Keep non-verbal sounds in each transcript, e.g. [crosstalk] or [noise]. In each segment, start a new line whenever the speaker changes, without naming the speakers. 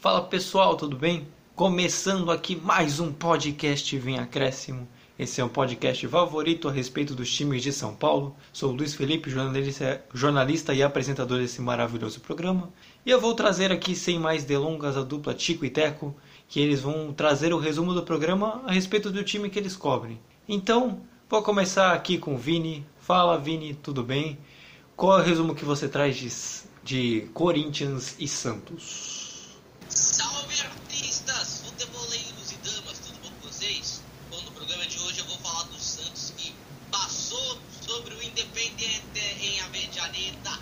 Fala pessoal, tudo bem? Começando aqui mais um podcast Vem Acréscimo. Esse é um podcast favorito a respeito dos times de São Paulo. Sou Luiz Felipe, jornalista, jornalista e apresentador desse maravilhoso programa. E eu vou trazer aqui, sem mais delongas, a dupla Tico e Teco, que eles vão trazer o resumo do programa a respeito do time que eles cobrem. Então, vou começar aqui com o Vini. Fala Vini, tudo bem? Qual é o resumo que você traz de, de Corinthians e Santos?
Salve artistas, futeboleiros e damas, tudo bom com vocês? Bom, no programa de hoje eu vou falar do Santos que passou sobre o Independiente em Avejaneta.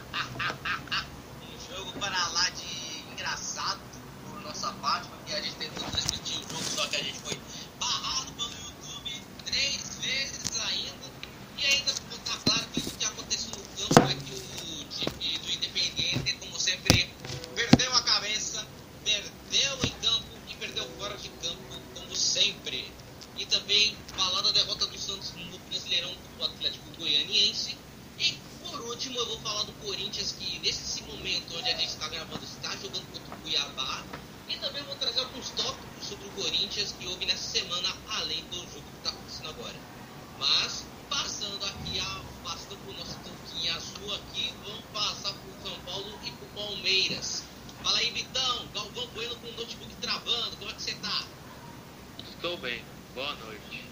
um jogo para lá de engraçado por nossa parte, porque a gente tentou transmitir o jogo, só que a gente foi barrado pelo YouTube três vezes ainda. E ainda ficou tá claro que o que aconteceu no campo é que o time do Independiente, como sempre, perdeu a cabeça perdeu em campo e perdeu fora de campo, como sempre. E também falar da derrota do Santos no Brasileirão do Atlético Goianiense. E por último, eu vou falar do Corinthians, que nesse momento onde a gente está gravando está jogando contra o Cuiabá. E também vou trazer alguns tópicos sobre o Corinthians que houve nessa semana, além do jogo que está acontecendo agora. Mas, passando aqui, a, passando por nosso tanquinho azul aqui, vamos passar por São Paulo e por Palmeiras. Fala aí, Vitão. Galvão Bueno com o notebook travando. Como é que você tá?
Estou bem. Boa noite.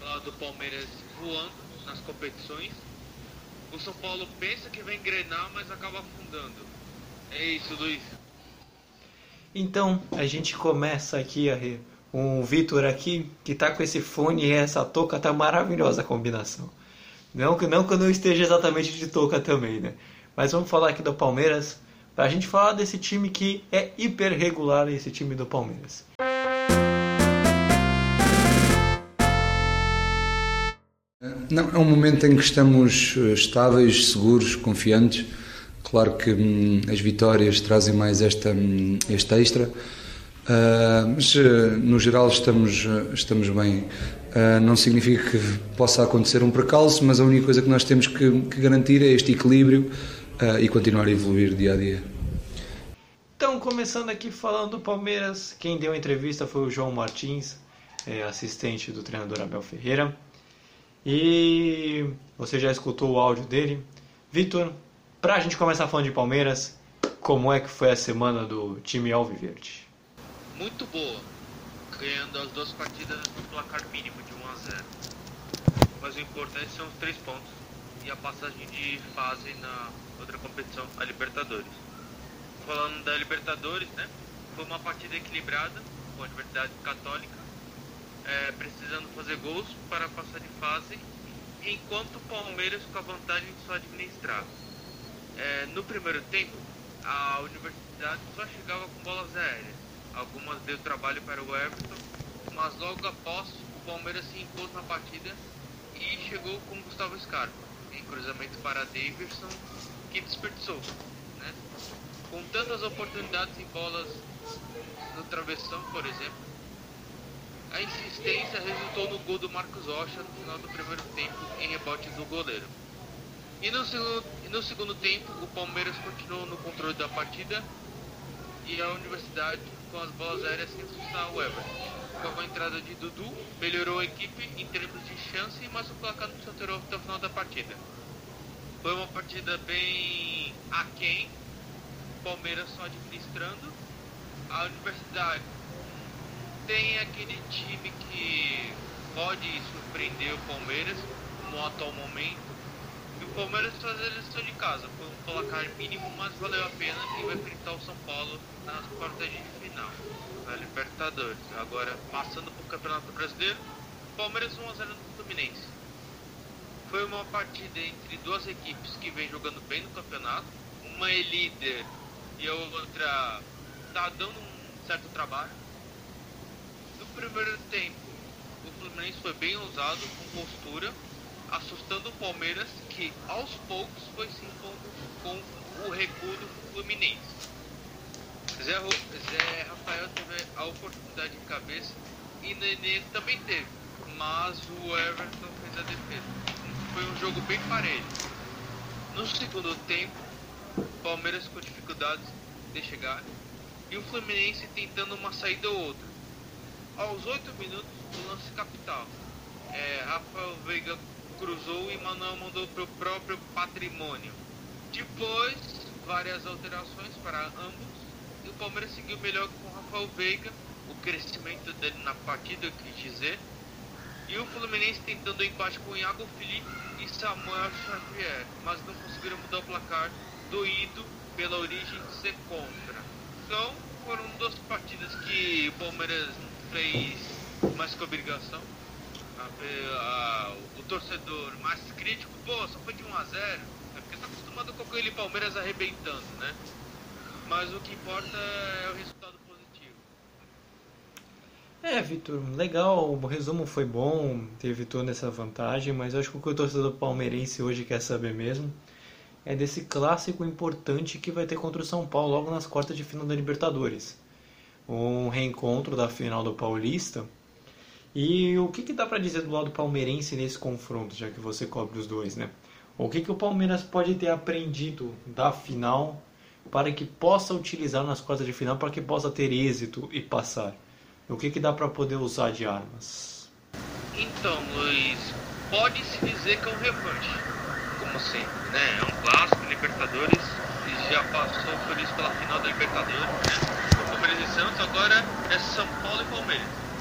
Falar do Palmeiras voando nas competições. O São Paulo pensa que vai engrenar, mas acaba afundando. É isso, Luiz.
Então, a gente começa aqui a re... com o Vitor aqui, que tá com esse fone e essa touca, tá maravilhosa a combinação. Não que, não que eu não esteja exatamente de touca também, né? Mas vamos falar aqui do Palmeiras, pra gente falar desse time que é hiper regular, esse time do Palmeiras.
Não, é um momento em que estamos eh, estáveis, seguros, confiantes. Claro que hum, as vitórias trazem mais esta, hum, este extra, uh, mas uh, no geral estamos, uh, estamos bem. não significa que possa acontecer um percalço, mas a única coisa que nós temos que, que garantir é este equilíbrio e continuar a evoluir dia a dia.
Então, começando aqui falando do Palmeiras, quem deu a entrevista foi o João Martins, é, assistente do treinador Abel Ferreira. E você já escutou o áudio dele. Vitor, pra gente começar falando de Palmeiras, como é que foi a semana do time Alviverde?
Muito boa. Ganhando as duas partidas no placar mínimo de 1 a 0. Mas o importante são os três pontos e a passagem de fase na outra competição, a Libertadores. Falando da Libertadores, né? Foi uma partida equilibrada com a Universidade Católica, é, precisando fazer gols para passar de fase, enquanto o Palmeiras com a vantagem de só administrar. É, no primeiro tempo, a Universidade só chegava com bolas aéreas. Algumas deu trabalho para o Everton, mas logo após o Palmeiras se impôs na partida e chegou com Gustavo Scarpa, em cruzamento para Davidson, que desperdiçou. Né? Com tantas oportunidades em bolas no travessão, por exemplo, a insistência resultou no gol do Marcos Rocha no final do primeiro tempo em rebote do goleiro. E no segundo, e no segundo tempo, o Palmeiras continuou no controle da partida e a Universidade com as bolas aéreas sem assustar o Everton. Com a entrada de Dudu, melhorou a equipe em termos de chance, mas o placar não se alterou até o final da partida. Foi uma partida bem aquém, Palmeiras só administrando, a Universidade tem aquele time que pode surpreender o Palmeiras no atual momento. Palmeiras fazer a de casa. Foi um placar mínimo, mas valeu a pena e vai enfrentar o São Paulo nas quartas de final da Libertadores. Agora, passando para o Campeonato Brasileiro, Palmeiras 1x0 no Fluminense. Foi uma partida entre duas equipes que vem jogando bem no campeonato. Uma é líder e a outra está dando um certo trabalho no primeiro tempo, o Fluminense foi bem ousado, com postura, assustando o Palmeiras, que aos poucos foi se impondo com o recuo do Fluminense. Zé, Zé Rafael teve a oportunidade de cabeça e Nenê também teve, mas o Everton fez a defesa. Foi um jogo bem parelho. No segundo tempo, Palmeiras com dificuldades de chegar e o Fluminense tentando uma saída ou outra. Aos 8 minutos do lance capital, é, Rafael Veiga cruzou e Manuel mandou para o próprio patrimônio. Depois, várias alterações para ambos e o Palmeiras seguiu melhor com o Rafael Veiga, o crescimento dele na partida, eu quis dizer. E o Fluminense tentando o empate com o Iago Felipe e Samuel Xavier, mas não conseguiram mudar o placar, doído pela origem de ser contra. Então, foram duas partidas que o Palmeiras fez mais que obrigação. A, a, o torcedor mais crítico, pô, só foi de 1 a 0 é porque tá acostumado com aquele Palmeiras arrebentando, né? Mas o que importa é o resultado positivo.
É, Vitor, legal, o resumo foi bom, teve toda essa vantagem, mas acho que o que o torcedor palmeirense hoje quer saber mesmo é desse clássico importante que vai ter contra o São Paulo logo nas quartas de final da Libertadores. Um reencontro da final do Paulista. E o que, que dá para dizer do lado palmeirense nesse confronto, já que você cobre os dois, né? O que, que o Palmeiras pode ter aprendido da final para que possa utilizar nas quartas de final, para que possa ter êxito e passar? O que, que dá para poder usar de armas?
Então, Luiz, pode-se dizer que é um revanche, como sempre, né? É um clássico, Libertadores, e já passou por isso pela final da Libertadores, né? O Palmeiras e Santos, agora é São Paulo e Palmeiras.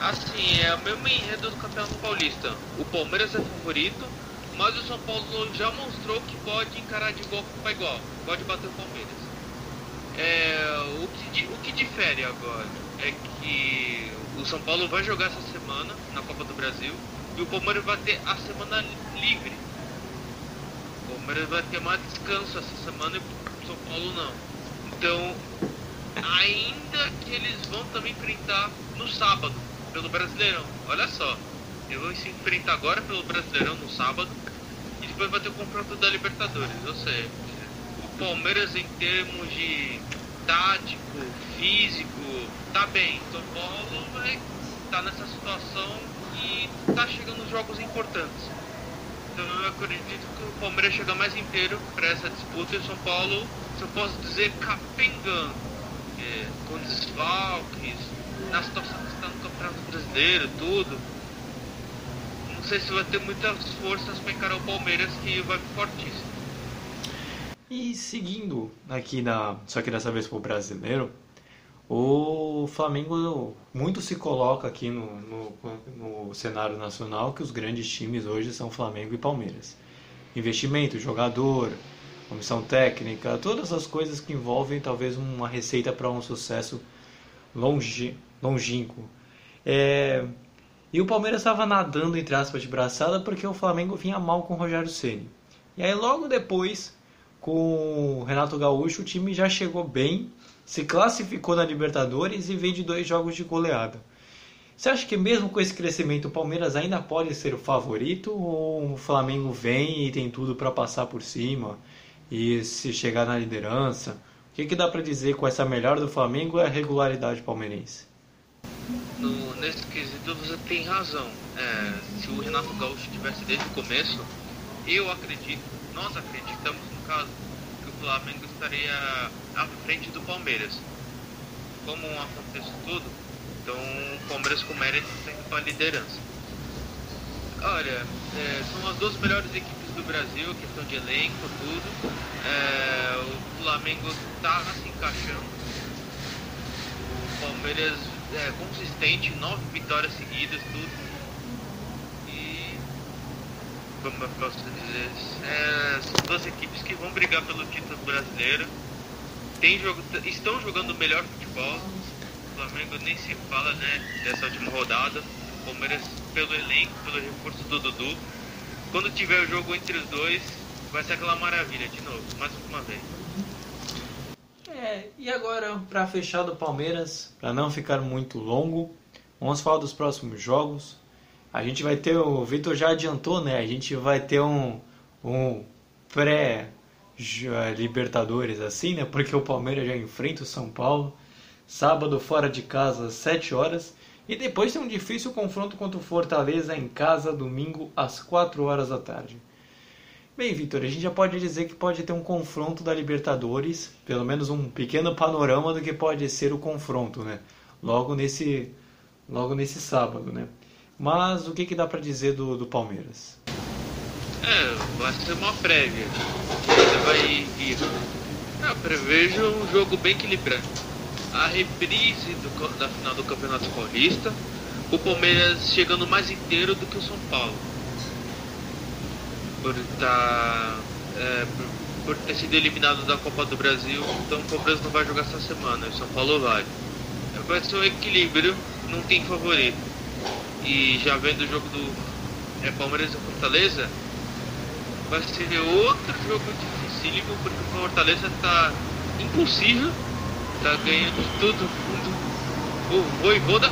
Assim, é o mesmo enredo do Campeonato Paulista. O Palmeiras é favorito, mas o São Paulo já mostrou que pode encarar de igual para igual, pode bater o Palmeiras. É, o, que, o que difere agora é que o São Paulo vai jogar essa semana na Copa do Brasil e o Palmeiras vai ter a semana livre. O Palmeiras vai ter mais descanso essa semana e o São Paulo não. Então, ainda que eles vão também enfrentar no sábado, pelo Brasileirão. Olha só, eu vou se enfrentar agora pelo Brasileirão no sábado e depois vai ter o confronto da Libertadores. Ou seja, o Palmeiras em termos de tático, físico, tá bem. São Paulo vai tá nessa situação e tá chegando jogos importantes. Então eu acredito que o Palmeiras chega mais inteiro para essa disputa e o São Paulo, se eu posso dizer, capengando. É, com desfalques, na situação que está no Campeonato Brasileiro, tudo. Não sei se vai ter muitas forças para encarar o Palmeiras que vai fortíssimo.
E seguindo aqui na. Só que dessa vez pro brasileiro, o Flamengo muito se coloca aqui no, no, no, cenário nacional que os grandes times hoje são Flamengo e Palmeiras. Investimento, jogador, comissão técnica, todas as coisas que envolvem talvez uma receita para um sucesso longe, longínquo. É, e o Palmeiras estava nadando entre aspas de braçada porque o Flamengo vinha mal com o Rogério Ceni. E aí logo depois, com o Renato Gaúcho, o time já chegou bem, se classificou na Libertadores e vem de dois jogos de goleada. Você acha que mesmo com esse crescimento o Palmeiras ainda pode ser o favorito ou o Flamengo vem e tem tudo para passar por cima e se chegar na liderança? O que, que dá para dizer com essa melhora do Flamengo é a regularidade palmeirense?
No, nesse quesito você tem razão. É, se o Renato Gaúcho tivesse desde o começo, eu acredito, nós acreditamos no caso, que o Flamengo estaria à frente do Palmeiras. Como acontece tudo, então o Palmeiras com mérito tem para a liderança. Olha, é, são as duas melhores equipes do Brasil, questão de elenco, tudo. É, o Flamengo está se encaixando. O Palmeiras é consistente, nove vitórias seguidas, tudo. E como eu posso dizer, é, são duas equipes que vão brigar pelo título brasileiro. Tem jogo, estão jogando melhor futebol. O Flamengo nem se fala né, dessa última rodada. O Palmeiras pelo elenco, pelo reforço do Dudu. Quando tiver o jogo entre os dois, vai ser aquela maravilha de novo, mais uma vez.
É, e agora, para fechar do Palmeiras, para não ficar muito longo, vamos falar dos próximos jogos. A gente vai ter, o Vitor já adiantou, né? A gente vai ter um, um pré-Libertadores assim, né? Porque o Palmeiras já enfrenta o São Paulo. Sábado fora de casa às 7 horas. E depois tem um difícil confronto contra o Fortaleza em casa, domingo às 4 horas da tarde.
Bem, Vitor, a gente já pode dizer que pode ter um confronto da Libertadores, pelo menos um pequeno panorama do que pode ser o confronto, né? Logo nesse, logo nesse sábado, né? Mas o que, que dá para dizer do, do Palmeiras?
É, vai ser uma prévia. Você vai ir. Eu prevejo um jogo bem equilibrado. A reprise do, da final do Campeonato Paulista, o Palmeiras chegando mais inteiro do que o São Paulo. Por estar. É, por, por, ter sido eliminado da Copa do Brasil, então o Palmeiras não vai jogar essa semana, o São Paulo vai. Vai ser um equilíbrio, não tem favorito. E já vendo o jogo do é, Palmeiras e Fortaleza, vai ser outro jogo dificílimo, porque o Fortaleza tá impossível, tá ganhando todo mundo. O Voivoda.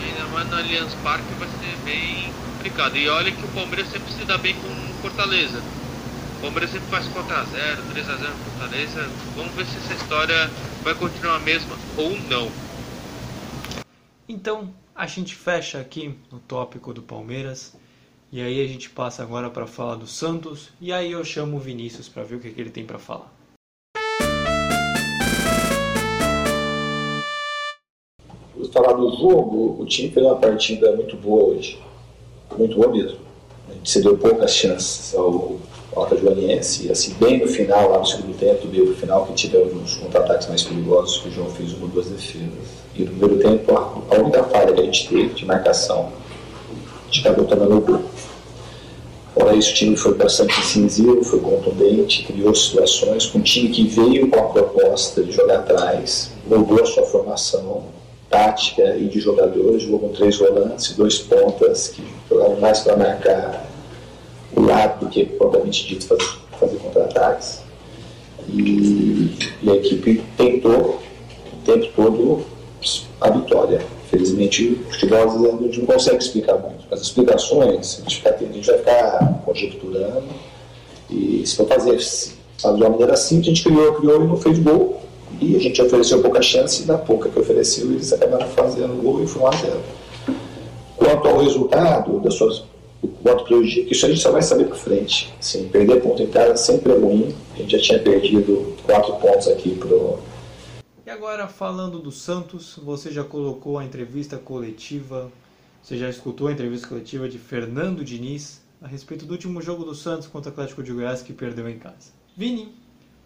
E ainda mais no Allianz Parque vai ser bem complicado. E olha que o Palmeiras sempre se dá bem com o Fortaleza. O Palmeiras sempre faz 4x0, 3x0 Fortaleza. Vamos ver se essa história vai continuar a mesma ou não.
Então, a gente fecha aqui no tópico do Palmeiras. E aí a gente passa agora para falar do Santos. E aí eu chamo o Vinícius para ver o que, que ele tem para falar.
Falar do jogo, o time fez uma partida muito boa hoje. Muito boa mesmo. A gente cedeu poucas chances ao Alta Joaniense, assim, bem no final, lá no segundo tempo, meio pro final, que tivemos contra-ataques mais perigosos, que o João fez uma ou duas defesas. E no primeiro tempo, a única falha que a gente teve de marcação, a gente acabou tomando o gol. Fora isso, o time foi bastante incisivo, foi contundente, criou situações com um time que veio com a proposta de jogar atrás, mudou a sua formação tática e de jogadores, jogou com três volantes, dois pontas que jogavam mais para marcar o lado do que propriamente dito fazer, fazer contra-ataques. E, e, a equipe tentou o tempo todo a vitória. Felizmente, o futebol a gente não consegue explicar muito. As explicações, a gente, a gente vai ficar conjecturando. E se for fazer, fazer de uma maneira simples, a gente criou, criou e não fez gol. E a gente ofereceu pouca chance, e na pouca que ofereceu, eles acabaram fazendo gol e foi 1 a 0. Quanto ao resultado das suas quanto prejudica, isso a gente só vai saber por frente. Assim, perder ponto em casa sempre é ruim. A gente já tinha perdido quatro pontos aqui pro.
E agora falando do Santos, você já colocou a entrevista coletiva, você já escutou a entrevista coletiva de Fernando Diniz a respeito do último jogo do Santos contra o Atlético de Goiás que perdeu em casa. Vini,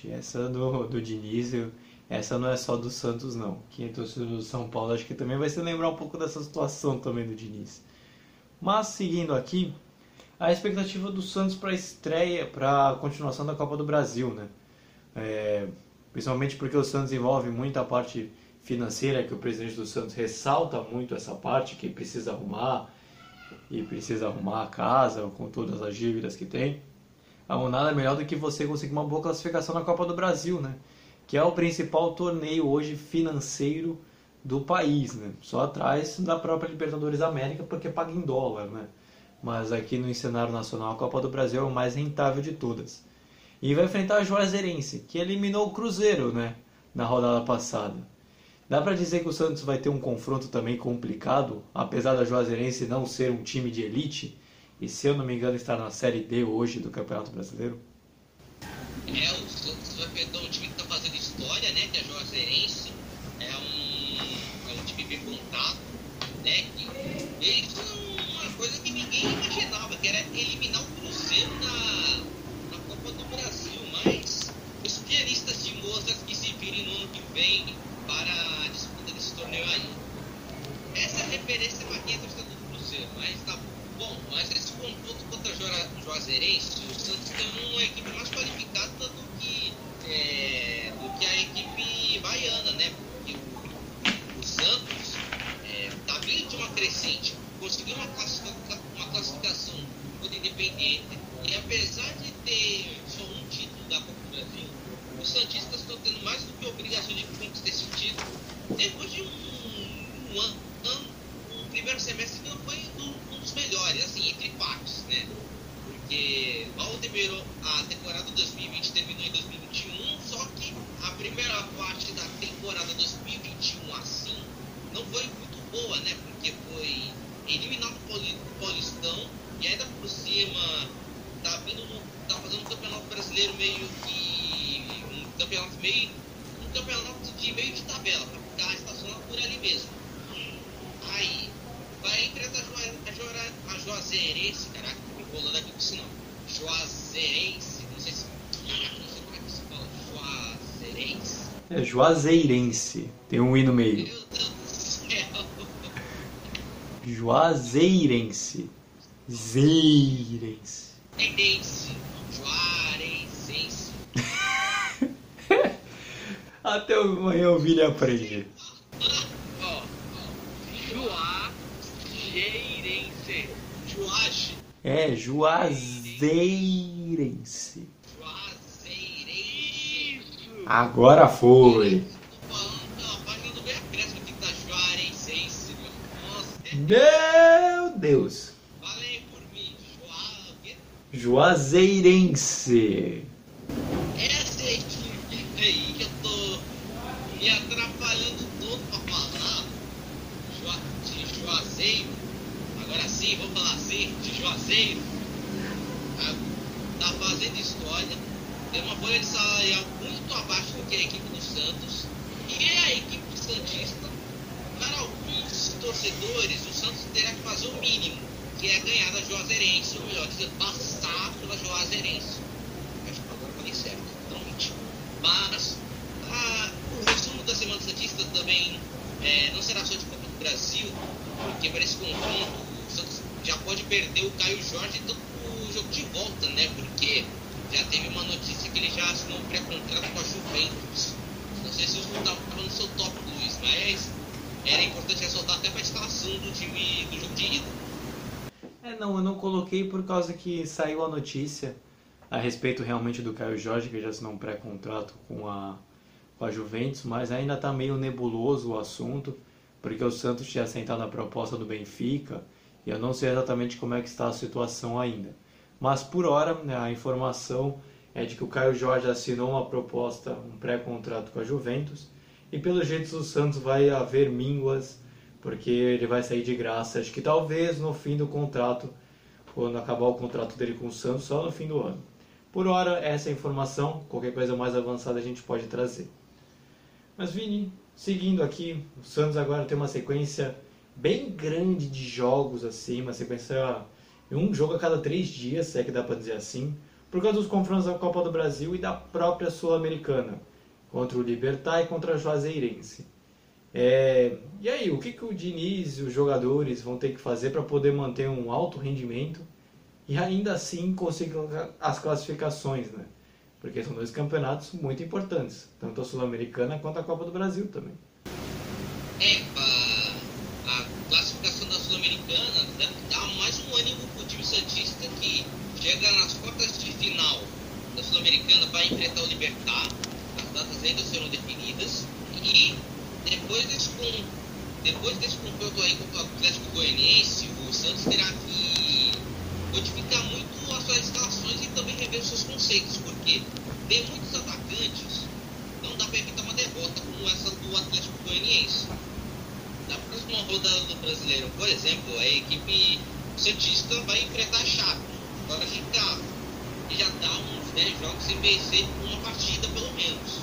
Realmente, essa do, do Diniz, essa não é só do Santos, não. Quem é torcedor do São Paulo acho que também vai se lembrar um pouco dessa situação também do Diniz. Mas seguindo aqui, a expectativa do Santos para a estreia, para a continuação da Copa do Brasil, né? É, principalmente porque o Santos envolve muita parte financeira, que o presidente do Santos ressalta muito essa parte, que precisa arrumar e precisa arrumar a casa com todas as dívidas que tem. Nada melhor do que você conseguir uma boa classificação na Copa do Brasil, né? Que é o principal torneio hoje financeiro do país, né? Só atrás da própria Libertadores da América, porque paga em dólar, né? Mas aqui no cenário nacional, a Copa do Brasil é o mais rentável de todas. E vai enfrentar a Juazeirense, que eliminou o Cruzeiro, né? Na rodada passada. Dá pra dizer que o Santos vai ter um confronto também complicado, apesar da Juazeirense não ser um time de elite, e se eu não me engano estar na Série D hoje do Campeonato Brasileiro.
É, o Santos vai pegar um time que tá fazendo história, né? Que é Juazeirense. É um, é um time bem montado, né? Que fez uma coisa que ninguém imaginava, que era eliminar o Cruzeiro na, na Copa do Brasil. Mas os pianistas de Mozart que se virem no ano que vem para a disputa desse torneio aí. Essa referência é torcedor do Cruzeiro, mas tá bom. Mas esse confronto contra Jora- Juazeirense, o Santos tem uma equipe mais qualificada do que, é, do que a equipe baiana, né? Porque o, o Santos é, tá vindo de uma crescente, conseguiu uma, classifica- uma classificação contra o Independiente, e apesar de ter só um título da Copa do Brasil, os Santistas estão tendo mais do que obrigação de conquistar esse título depois de um, um ano, um primeiro semestre do- um dos melhores, assim, entre partes, né? Porque mal terminou a temporada 2020 terminou em 2021, só que a primeira parte da temporada 2021 assim não foi muito boa, né? Porque foi eliminado o Pauli- Paulistão e ainda por cima tá vindo no, tá fazendo um campeonato brasileiro meio que um campeonato meio um campeonato de meio de tabela para ficar estacionado por ali mesmo. Aí vai enfrentar a, Jua, a, Jura, a Juazeirense, caraca, tô me enrolando aqui com isso não. Juazeirense, não sei se. Não sei como é que se fala. Juazeirense.
É Juazeirense, tem um I no meio.
Meu Deus do céu.
Juazeirense. Zeirense.
Juazeirense. Juarensense. [laughs]
Até amanhã o Vini aprende.
Ó, ó. Juazeirense.
Juage.
É Juazeirense.
Juazeirense.
Agora foi.
Meu.
Deus.
falei por mim.
Juazeirense.
Essa equipe aí que eu tô me atrapalhando todo pra falar. De Juazeiro. Agora sim, vamos falar assim, de Juazeiro. Fazendo história. tem uma folha de salarial muito abaixo do que a equipe do Santos. E a equipe Santista, para alguns torcedores, o Santos terá que fazer o mínimo, que é ganhar da Juazeirense, ou melhor dizendo, passar pela Juazeirense. Acho que agora falei certo, totalmente. Mas a, o resumo da Semana Santista também é, não será só de Copa do Brasil, porque para esse confronto o Santos já pode perder o Caio Jorge do jogo de volta, né? Porque já teve uma notícia que ele já assinou um pré-contrato com a Juventus. Não sei se eu estava no seu top, Luiz, mas era importante ressaltar até para a escalação do time do jogo de ida.
É, não, eu não coloquei por causa que saiu a notícia a respeito realmente do Caio Jorge, que já assinou um pré-contrato com a, com a Juventus, mas ainda está meio nebuloso o assunto, porque o Santos tinha sentado a proposta do Benfica, e eu não sei exatamente como é que está a situação ainda. Mas por hora, né, a informação é de que o Caio Jorge assinou uma proposta, um pré-contrato com a Juventus, e pelo jeito o Santos vai haver mínguas, porque ele vai sair de graça. Acho que talvez no fim do contrato, quando acabar o contrato dele com o Santos, só no fim do ano. Por hora, essa é a informação, qualquer coisa mais avançada a gente pode trazer. Mas Vini, seguindo aqui, o Santos agora tem uma sequência bem grande de jogos assim, uma sequência um jogo a cada três dias, se é que dá para dizer assim por causa dos confrontos da Copa do Brasil e da própria Sul-Americana, contra o Libertar e contra a Juazeirense. É, e aí, o que, que o Diniz e os jogadores vão ter que fazer para poder manter um alto rendimento e ainda assim conseguir as classificações, né? Porque são dois campeonatos muito importantes, tanto a Sul-Americana quanto a Copa do Brasil também.
É, a, a classificação da Sul-Americana dá mais um ânimo pro time Santista que chega nas quartas de final da Sul-Americana para enfrentar o Libertar. As datas ainda serão definidas. E depois desse, depois desse confronto aí contra o Atlético Goianiense, o Santos terá que modificar muito as suas escalações e também rever os seus conceitos, porque tem muitos atacantes, não dá para evitar uma derrota como essa do Atlético Goianiense. Na próxima rodada do Brasileiro, por exemplo, a equipe Santista vai enfrentar a Chape fora de casa. E já dá uns 10 jogos sem vencer uma partida pelo menos.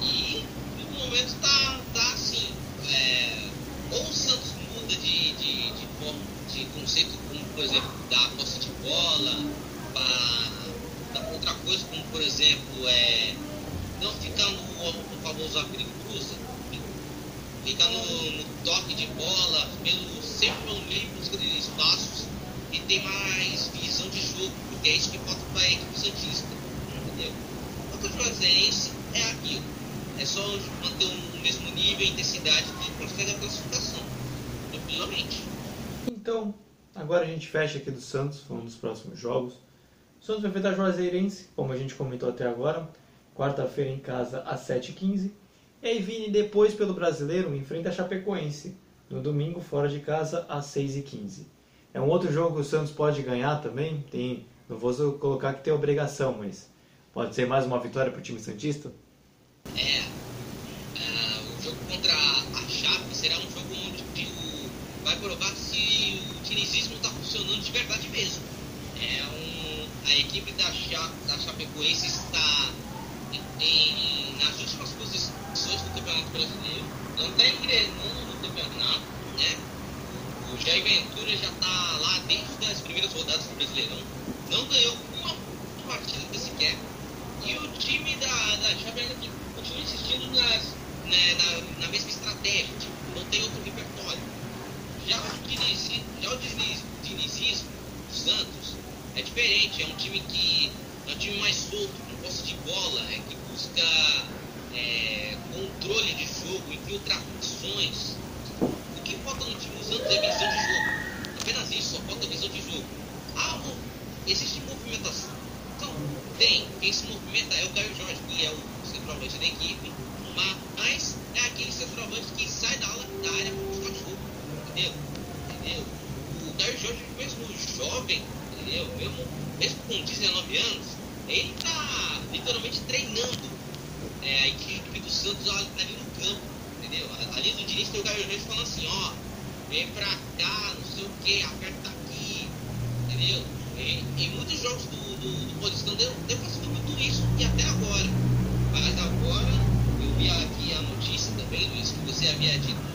E no momento tá, tá assim. É, ou o Santos muda de, de, de, forma, de conceito, como por exemplo, da posse de bola, para outra coisa, como por exemplo, é, não ficar no, no famoso abrir cruza, ficar no, no, toque de bola, pelo, sempre pelo meio, busca de espaços e tem mais visão de jogo, porque é isso que falta para a equipe Santista. Entendeu? Quanto ao Juazeirense, é aquilo. É só manter o mesmo nível e intensidade que consegue a classificação. Tranquilamente.
Então, agora a gente fecha aqui do Santos, falando dos próximos jogos. O Santos vai enfrentar Juazeirense, como a gente comentou até agora, quarta-feira em casa às 7h15. E aí Vini, depois pelo Brasileiro, enfrenta a Chapecoense, no domingo fora de casa às 6h15. É um outro jogo que o Santos pode ganhar também. Tem, não vou colocar que tem obrigação, mas pode ser mais uma vitória para o time Santista?
É, uh, o jogo contra a Chape será um jogo onde o, vai provar se o dinizismo está funcionando de verdade mesmo. É um, a equipe da, Cha, da Chapecoense está em, em, nas últimas posições do Campeonato Brasileiro, não está engrenando no campeonato, né? O Jair Ventura já está lá desde as primeiras rodadas do Brasileirão. Não ganhou uma partida sequer. E o time da, da ainda continua insistindo nas, né, na, na mesma estratégia. Tipo, não tem outro repertório. Já o, Diniz, já o Diniz, Santos é diferente. É um time que é um time mais solto, com posse de bola, é, que busca é, controle de jogo, infiltrações que falta no time do Santos é visão de jogo. Apenas isso, só falta visão de jogo. Ah, existe movimentação. Então, tem. Quem se movimenta é o Caio Jorge, que é o centroavante da equipe, mas é aquele centroavante que sai da, da área para buscar jogo. Entendeu? Entendeu? O Caio Jorge, mesmo jovem, entendeu? Mesmo, mesmo com 19 anos, ele está literalmente treinando é, a equipe do Santos ali no campo entendeu? Ali do Diniz tem o Gabriel Reis falando assim, ó, vem pra cá, não sei o que, aperta aqui, entendeu? em, em muitos jogos do, do, do Paulistão deu, deu tudo isso e até agora. Mas agora eu vi aqui a notícia também, Luiz, que você havia dito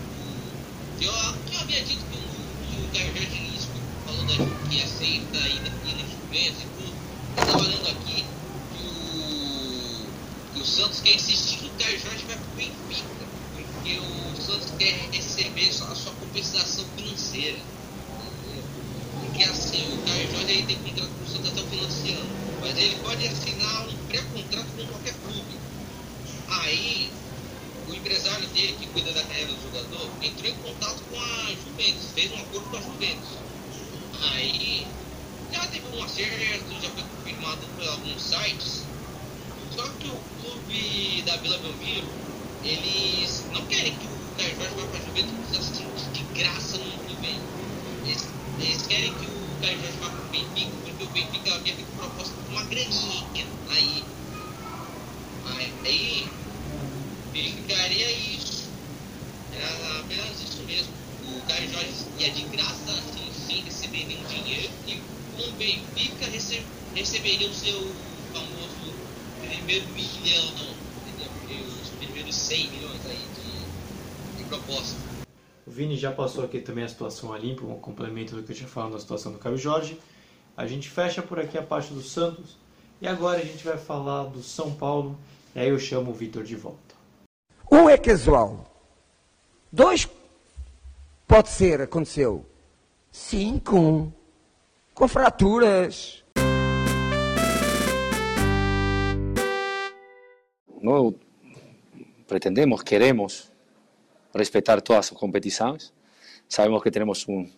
que eu, que eu havia dito que o, que o Caio Jorge falou que aceita ir, ir nas Juventus e tudo. Eu tava lendo aqui o Santos quer insistir que o Caio Jorge vai pro Benfica, porque o Santos quer receber a sua compensação financeira porque assim, o Caio Jorge aí tem contrato com o Santos até o final desse ano. Mas ele pode assinar um pré-contrato com qualquer clube. Aí, o empresário dele, que cuida da carreira do jogador, entrou em contato com a Juventus, fez um acordo com a Juventus. Aí, já teve um acerto, já foi confirmado por alguns sites. Só que o clube da Vila Belmiro, eles não querem que o Caio Jorge vá para a Juventus assim, de graça no que vem. Eles eles querem que o Caio Jorge vá pro Benfica, porque o Benfica havia feito proposta com uma graninha aí. Aí ficaria isso. Era apenas isso mesmo. O Caio Jorge ia de graça, assim, sem receber nenhum dinheiro, e com o Benfica rece receberia o seu primeiro milhão, entendeu? Os primeiros 100 milhões aí de, de proposta.
O Vini já passou aqui também a situação a limpo, um complemento do que eu tinha falado da situação do Caio Jorge. A gente fecha por aqui a parte do Santos e agora a gente vai falar do São Paulo e aí eu chamo o Vitor de volta.
Um é casual. Dois pode ser, aconteceu. Cinco com fraturas.
Não pretendemos, queremos respetar todas as competições. Sabemos que um,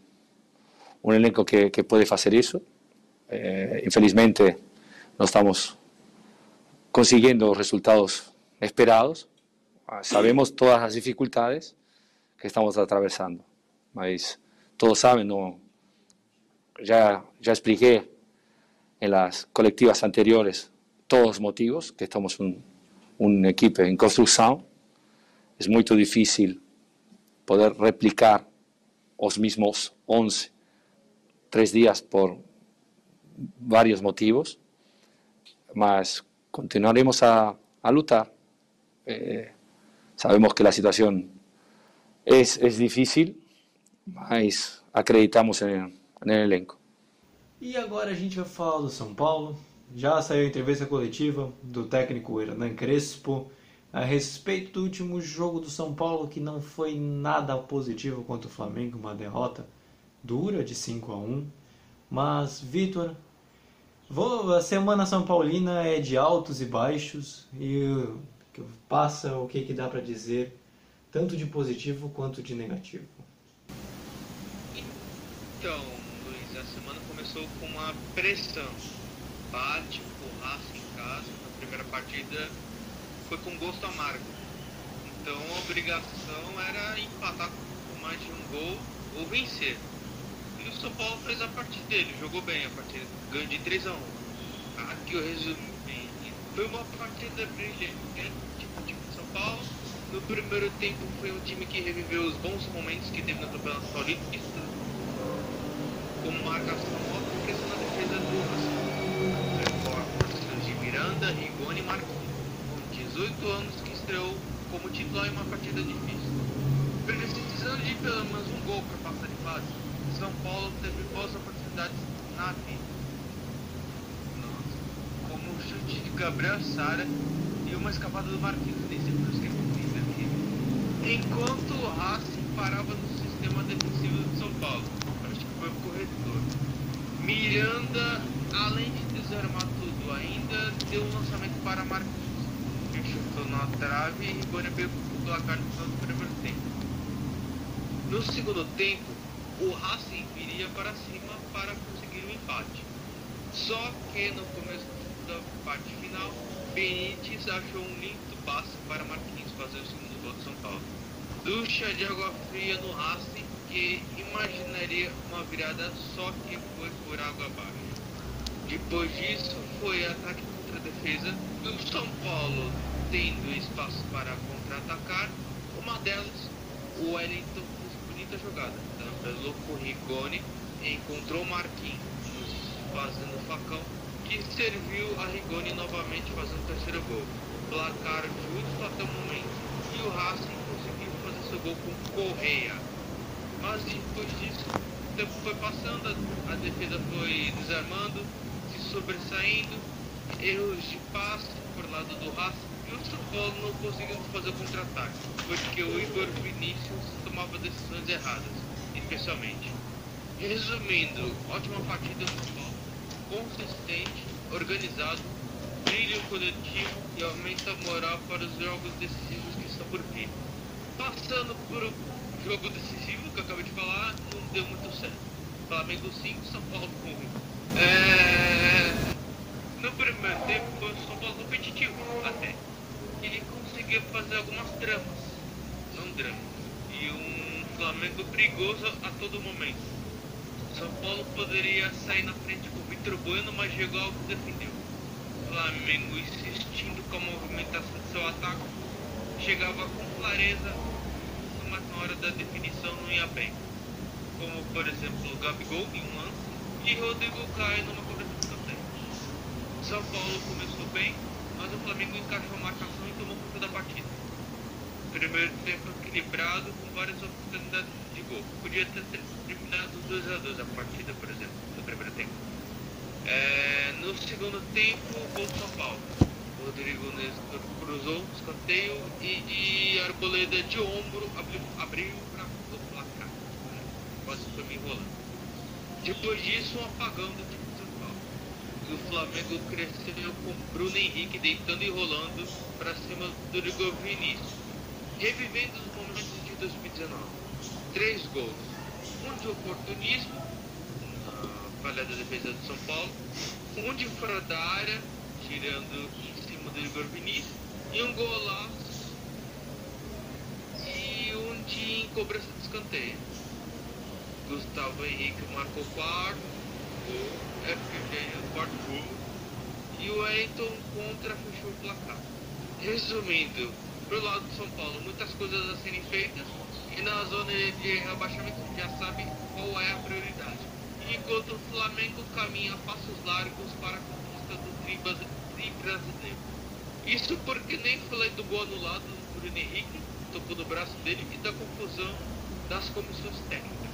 um elenco que, que pode fazer isso. Eh, infelizmente, não estamos conseguindo os resultados esperados. Sabemos todas as dificuldades que estamos atravessando, mas todos sabem, não, já, já expliquei em las colectivas anteriores todos os motivos, que estamos uma equipe em construção. É muito difícil poder replicar os mismos 11 tres días por varios motivos, mas continuaremos a, a lutar. Eh, sabemos que la situación es, es difícil, mas acreditamos en, en el elenco.
E agora a gente vai falar do São Paulo. Já saiu a entrevista coletiva do técnico Hernan Crespo a respeito do último jogo do São Paulo, que não foi nada positivo contra o Flamengo, uma derrota dura de 5 a 1. Mas, Vitor, a semana São Paulina é de altos e baixos e passa o que, que dá para dizer, tanto de positivo quanto de negativo.
Então, Luiz, a semana começou com uma pressão. Bate, porraça em casa, na primeira partida foi com gosto amargo. Então a obrigação era empatar com mais de um gol ou vencer. E o São Paulo fez a parte dele, jogou bem a partida, ganhou de 3 a 1. Aqui eu resumi. Foi uma partida brilhante do time de São Paulo. No primeiro tempo foi um time que reviveu os bons momentos que teve no Campeonato Paulista, como marcação de Miranda, Rigoni e Marquinhos. 18 anos que estreou como titular em uma partida difícil. Precisando de pelo menos um gol para passar de fase, São Paulo teve boas oportunidades na vida. Nossa. Como o chute de Gabriel Sara e uma escapada do Marquinhos, nos que aqui. Enquanto o Racing parava no sistema defensivo do São Paulo, acho que foi o corredor. Miranda, além de desarmar tudo ainda, deu lançamento para Marquinhos chutou na trave e Rigoni pegou o placar no final do primeiro tempo. No segundo tempo, o Racing viria para cima para conseguir o um empate. Só que no começo da parte final, Benítez achou um lindo passe para Marquinhos fazer o segundo gol de São Paulo. Ducha de água fria no Racing, que imaginaria uma virada só que foi por água abaixo. Depois disso, foi ataque contra defesa do São Paulo tendo espaço para contra-atacar. Uma delas, o Wellington fez bonita jogada. Tabelou com Rigoni, encontrou Marquinhos fazendo facão, que serviu a Rigoni novamente fazendo o terceiro gol. Placar justo até o momento. E o Racing conseguiu fazer seu gol com Correia. Mas depois disso, o tempo foi passando, a defesa foi desarmando, sobressaindo, erros de passe por lado do Racing e o São Paulo não conseguiu fazer contra-ataque, porque o Igor Vinícius tomava decisões erradas, especialmente. Resumindo, ótima partida do São Paulo, consistente, organizado, brilho coletivo e aumenta a moral para os jogos decisivos que estão por vir. Passando por o jogo decisivo que eu acabei de falar, não deu muito certo. Flamengo 5, São Paulo 1. É... O São Paulo competitivo, até. Ele conseguiu fazer algumas dramas, não dramas, e um Flamengo perigoso a todo momento. São Paulo poderia sair na frente com o Vitor Bueno, mas chegou que defendeu. Flamengo insistindo com a movimentação de seu ataque, chegava com clareza, mas na hora da definição não ia bem. Como por exemplo o Gabigol em um lance e Rodrigo Caio numa escanteio. São Paulo começou bem, mas o Flamengo encaixou a marcação e tomou conta da partida. Primeiro tempo equilibrado, com várias oportunidades de gol. Podia ter terminado 2 a 2 a partida, por exemplo, no primeiro tempo. É, no segundo tempo, gol do São Paulo. Rodrigo Nestor cruzou, escanteio e, e Arboleda de ombro abriu, abriu para o placar. Quase foi me enrolando. Depois disso, um apagão do time de São Paulo. O Flamengo cresceu com Bruno Henrique deitando e rolando para cima do Igor Vinícius, revivendo os momentos de 2019. Três gols um de oportunismo, na falha da defesa do São Paulo, um de fora da área, tirando em cima do Igor Vinícius, e um golaço, e um de cobrança de escanteio. Gustavo Henrique marcou quarto gol, é o quarto gol, e o Wellington contra fechou o placar. Resumindo, pro lado do São Paulo, muitas coisas a serem feitas, e na zona de rebaixamento já sabe qual é a prioridade. Enquanto o Flamengo caminha a passos largos para a conquista do tri brasileiro. Isso porque nem falei do gol anulado do Bruno Henrique, tocou no braço dele, e da confusão das comissões técnicas.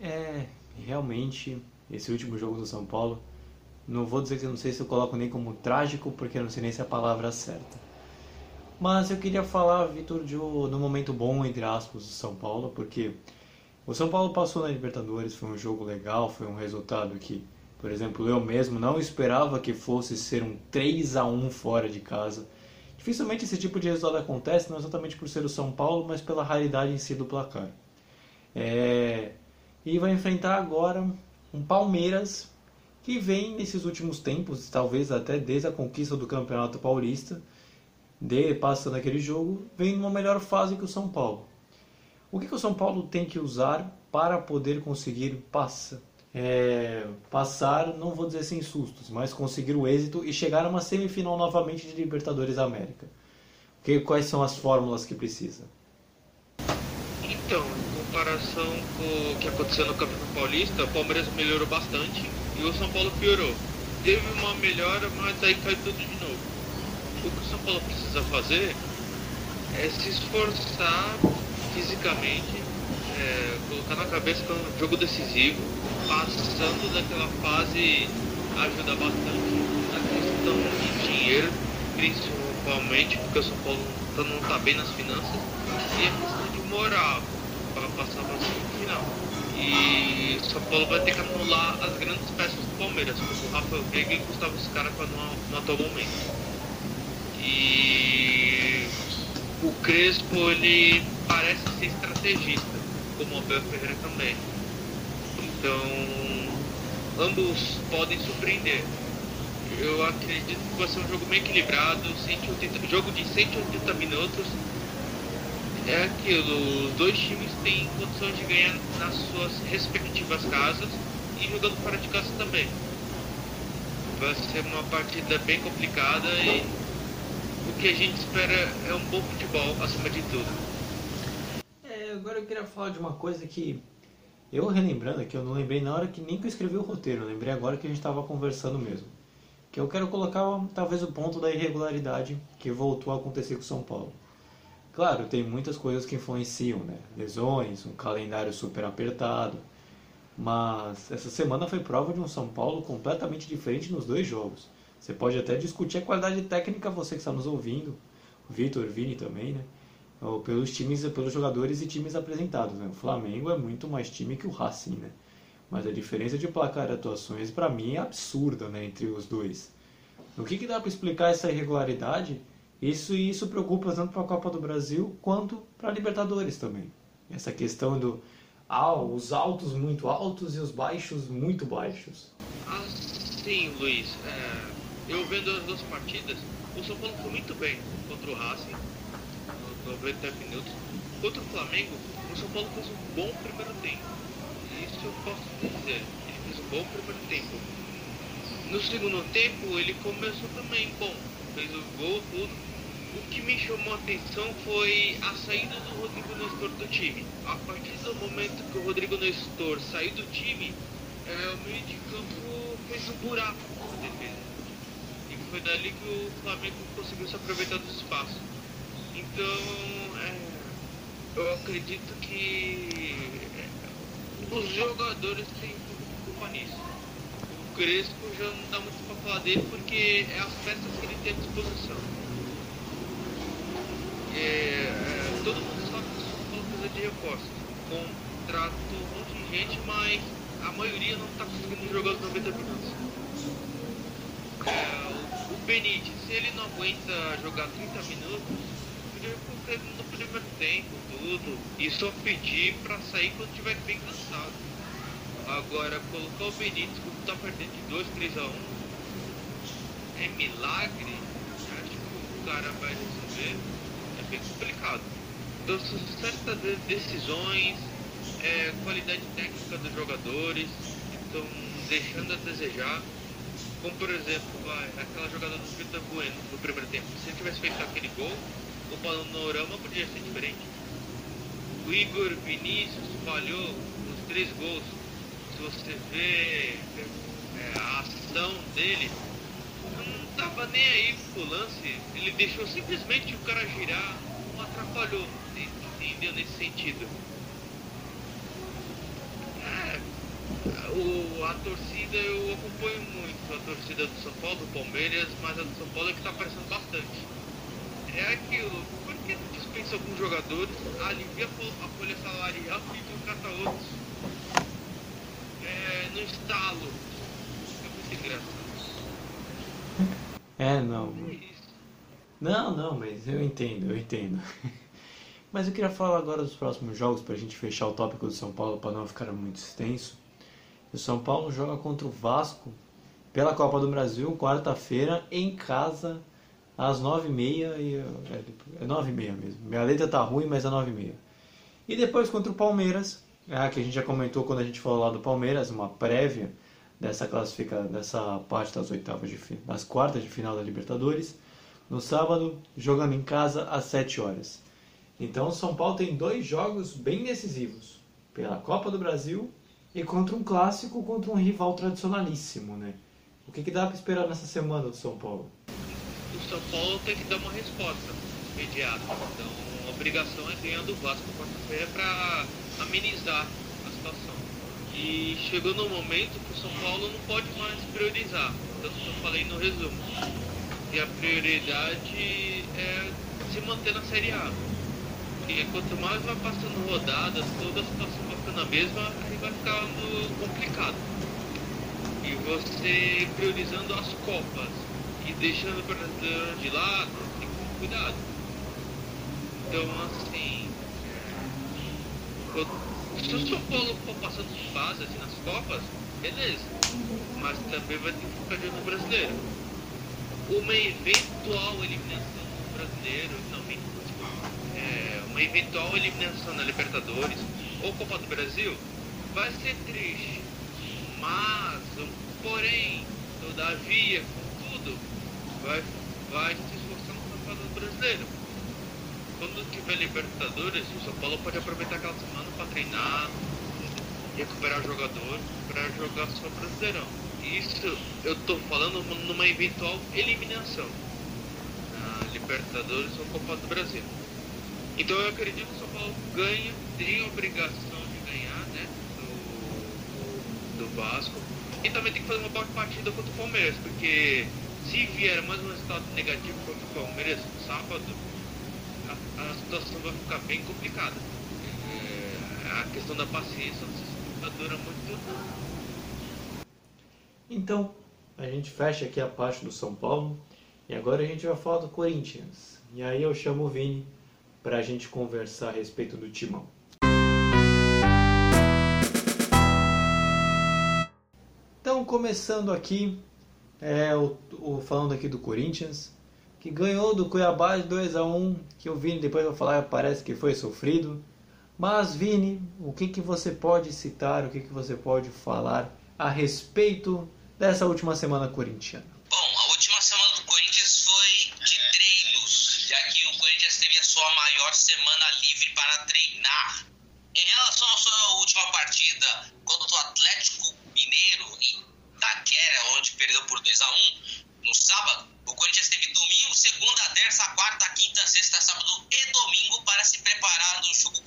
É, realmente, esse último jogo do São Paulo, não vou dizer que não sei se eu coloco nem como trágico, porque eu não sei nem se é a palavra certa. Mas eu queria falar, Vitor, de no momento bom, entre aspas, do São Paulo, porque o São Paulo passou na Libertadores, foi um jogo legal, foi um resultado que, por exemplo, eu mesmo não esperava que fosse ser um 3 a 1 fora de casa. Dificilmente esse tipo de resultado acontece, não exatamente por ser o São Paulo, mas pela raridade em si do placar. É... E vai enfrentar agora um Palmeiras que vem nesses últimos tempos, talvez até desde a conquista do Campeonato Paulista, de passando aquele jogo, vem numa melhor fase que o São Paulo. O que, que o São Paulo tem que usar para poder conseguir passa, é, passar, não vou dizer sem sustos, mas conseguir o êxito e chegar a uma semifinal novamente de Libertadores da América? Que, quais são as fórmulas que precisa?
Então, comparação com o que aconteceu no Campeonato Paulista, o Palmeiras melhorou bastante e o São Paulo piorou. Teve uma melhora, mas aí caiu tudo de novo o que o São Paulo precisa fazer é se esforçar fisicamente, é, colocar na cabeça que é um jogo decisivo, passando daquela fase ajuda bastante a questão de dinheiro, principalmente porque o São Paulo não está bem nas finanças, e a questão de moral para passar para a. E São Paulo vai ter que anular as grandes peças do Palmeiras, como o Rafael Veiga e o Gustavo Scara para no, no atual momento. E o Crespo ele parece ser estrategista, como o Abel Ferreira também. Então ambos podem surpreender. Eu acredito que vai ser um jogo meio equilibrado, 180, jogo de 180 minutos. É aquilo, os dois times têm condição de ganhar nas suas respectivas casas e jogando fora de casa também. Vai ser uma partida bem complicada e o que a gente espera é um bom futebol acima de tudo.
É, agora eu queria falar de uma coisa que Eu relembrando aqui, eu não lembrei na hora que nem que eu escrevi o roteiro, eu lembrei agora que a gente estava conversando mesmo. Que eu quero colocar talvez o ponto da irregularidade que voltou a acontecer com o São Paulo. Claro, tem muitas coisas que influenciam, né? Lesões, um calendário super apertado. Mas essa semana foi prova de um São Paulo completamente diferente nos dois jogos. Você pode até discutir a qualidade técnica, você que está nos ouvindo, o Vitor, Vini também, né? Ou pelos times, pelos jogadores e times apresentados. Né? O Flamengo é muito mais time que o Racing, né? Mas a diferença de placar e atuações para mim é absurda, né, entre os dois. O que, que dá para explicar essa irregularidade? Isso e isso preocupa tanto para a Copa do Brasil quanto para a Libertadores também. Essa questão do ah, os altos muito altos e os baixos muito baixos.
Ah, sim, Luiz. É, eu vendo as duas partidas, o São Paulo foi muito bem contra o Racing, nos 90 minutos. Contra o Flamengo, o São Paulo fez um bom primeiro tempo. Isso eu posso dizer. Ele fez um bom primeiro tempo. No segundo tempo, ele começou também bom. Fez o gol, tudo o que me chamou a atenção foi a saída do Rodrigo Nestor do time. A partir do momento que o Rodrigo Nestor saiu do time, é, o meio de campo fez um buraco na defesa. E foi dali que o Flamengo conseguiu se aproveitar do espaço. Então, é, eu acredito que é, os jogadores têm culpa nisso. O Crespo já não dá muito pra falar dele porque é as peças que ele tem à disposição. É, é, todo mundo sabe que o São Paulo precisa de reforço. Contrato um monte de gente, mas a maioria não está conseguindo jogar os 90 minutos. É, o, Benítez, se ele não aguenta jogar 30 minutos, podia ele no primeiro tempo, tudo, e só pedir para sair quando estiver bem cansado. Agora, colocar o Benítez quando está perdendo de 2, 3 a 1 é milagre. Acho que o cara vai resolver bem complicado. Então, certas decisões, é, qualidade técnica dos jogadores, estão deixando a desejar. Como, por exemplo, aquela jogada do Vitor Bueno no primeiro tempo. Se ele tivesse feito aquele gol, o panorama podia ser diferente. O Igor Vinícius falhou nos três gols. Se você vê é, a ação dele, tava nem aí pro lance. Ele deixou simplesmente o cara girar, não atrapalhou. Entendeu nesse sentido? É, o, a torcida eu acompanho muito, a torcida do São Paulo, do Palmeiras, mas a do São Paulo é que tá aparecendo bastante. É aquilo, por que não dispensa alguns jogadores, alivia a folha salarial e contrata outros? É, no estalo. É muito engraçado.
É, não. Não, não, mas eu entendo, eu entendo. [laughs] Mas eu queria falar agora dos próximos jogos para a gente fechar o tópico do São Paulo para não ficar muito extenso. O São Paulo joga contra o Vasco pela Copa do Brasil, quarta-feira, em casa, às nove e meia. É nove e meia mesmo. Minha letra tá ruim, mas é nove e meia. E depois contra o Palmeiras, é, que a gente já comentou quando a gente falou lá do Palmeiras, uma prévia dessa classifica dessa parte das oitavas de das quartas de final da Libertadores no sábado jogando em casa às 7 horas. Então o São Paulo tem dois jogos bem decisivos pela Copa do Brasil e contra um clássico contra um rival tradicionalíssimo, né? O que, que dá para esperar nessa semana do São Paulo?
O São Paulo tem que dar uma resposta imediata. Então a obrigação é ganhar do Vasco quarta-feira para amenizar a situação. E chegou no momento que o São Paulo não pode mais priorizar, tanto que eu falei no resumo. E a prioridade é se manter na Série A. Porque quanto mais vai passando rodadas, toda a situação vai ficando a mesma, aí vai ficando complicado. E você priorizando as Copas e deixando o brasileiro de lado, tem que ter cuidado. Então assim. Eu se o São Paulo for passando de fase assim, nas Copas, beleza. Mas também vai ter que ficar de no brasileiro. Uma eventual eliminação no brasileiro, não, é, uma eventual eliminação na Libertadores ou Copa do Brasil vai ser triste. Mas, porém, todavia, contudo, vai, vai se esforçar no Campeonato Brasileiro quando tiver Libertadores, o São Paulo pode aproveitar aquela semana para treinar, recuperar jogador, para jogar só Brasileirão. Isso eu estou falando numa eventual eliminação na Libertadores ou Copa do Brasil. Então eu acredito que o São Paulo ganha, tem obrigação de ganhar, né? Do, do Vasco. E também tem que fazer uma boa partida contra o Palmeiras, porque se vier mais um resultado negativo contra o Palmeiras sábado, a, a situação vai ficar bem complicada a questão da paciência dura muito.
Então, a gente fecha aqui a parte do São Paulo e agora a gente vai falar do Corinthians. E aí eu chamo o Vini para a gente conversar a respeito do Timão. Então, começando aqui, é, o, o, falando aqui do Corinthians, que ganhou do Cuiabá de 2 a 1 que o Vini depois vai falar, parece que foi sofrido. Mas, Vini, o que, que você pode citar, o que, que você pode falar a respeito dessa última semana corintiana?
Bom, a última semana do Corinthians foi de treinos, já que o Corinthians teve a sua maior semana livre para treinar. Em relação à sua última partida contra o Atlético Mineiro em Taquera, onde perdeu por 2 a 1 no sábado, o Corinthians teve domingo, segunda, terça, quarta, quinta, sexta, sábado e domingo para se preparar no jogo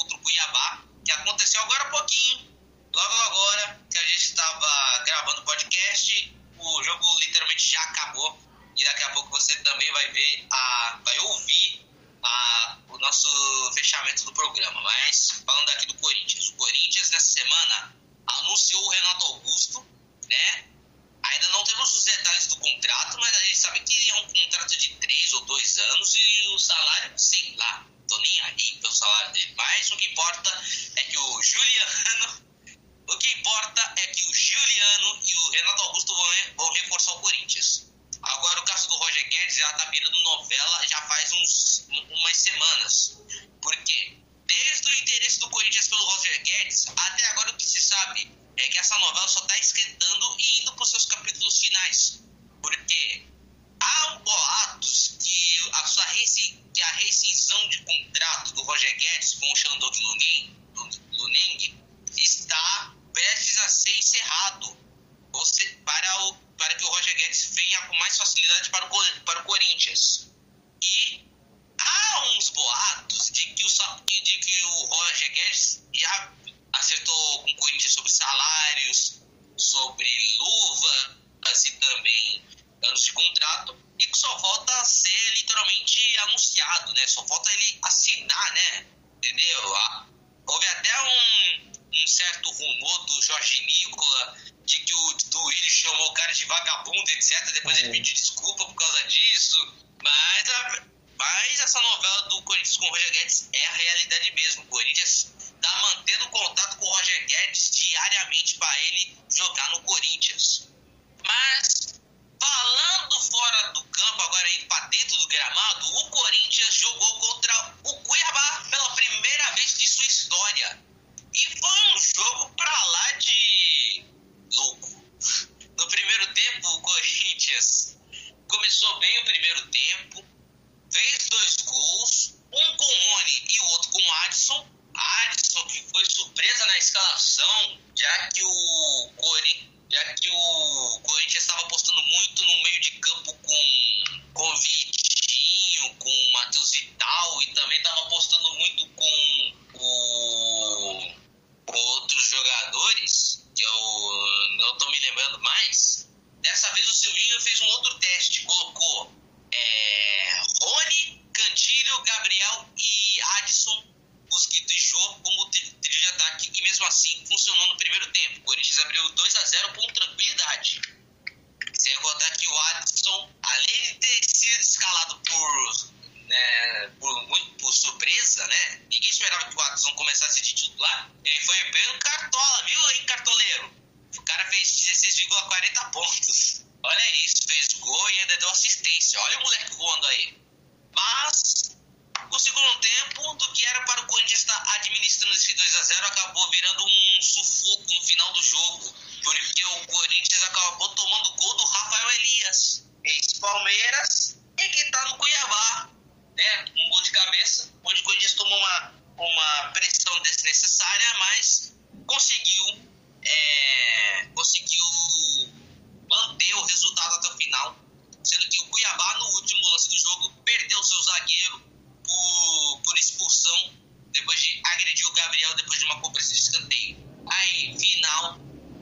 sorteio. Aí, final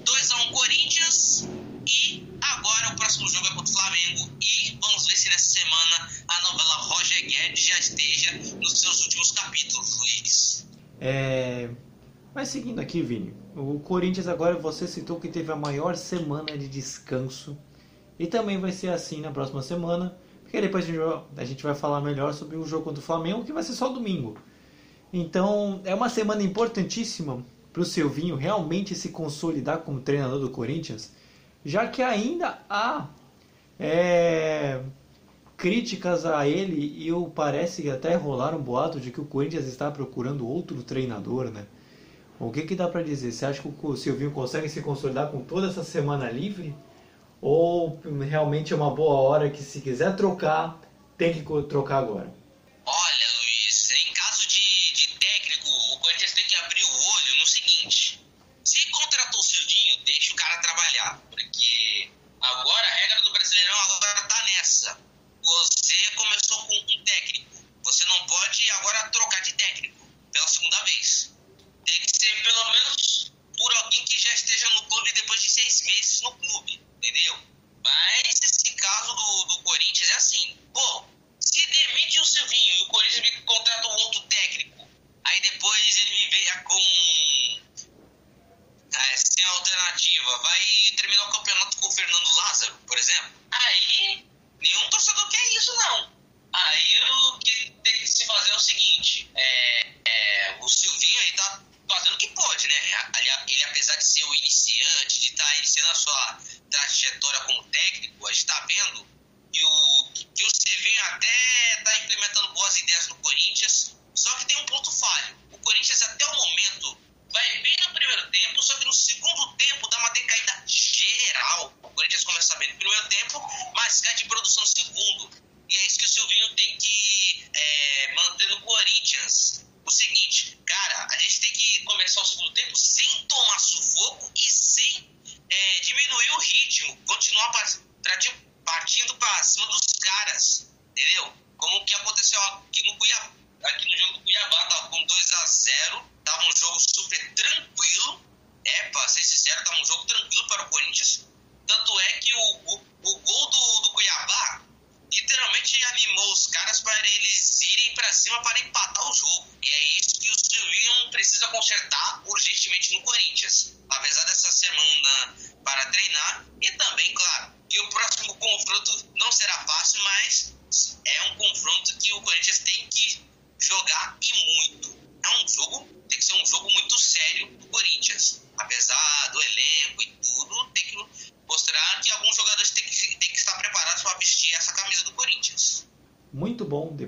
2x1 Corinthians. E agora o próximo jogo é contra o Flamengo. E vamos ver se nessa semana a novela Roger Guedes já esteja nos seus últimos capítulos, Luiz.
É... Mas seguindo aqui, Vini, o Corinthians agora você citou que teve a maior semana de descanso. E também vai ser assim na próxima semana, porque depois a gente vai falar melhor sobre o jogo contra o Flamengo, que vai ser só domingo. Então é uma semana importantíssima para o Silvinho realmente se consolidar como treinador do Corinthians, já que ainda há é, críticas a ele e eu parece que até rolaram um boato de que o Corinthians está procurando outro treinador, né? O que, que dá para dizer? Você acha que o Silvinho consegue se consolidar com toda essa semana livre? Ou realmente é uma boa hora que se quiser trocar, tem que trocar agora?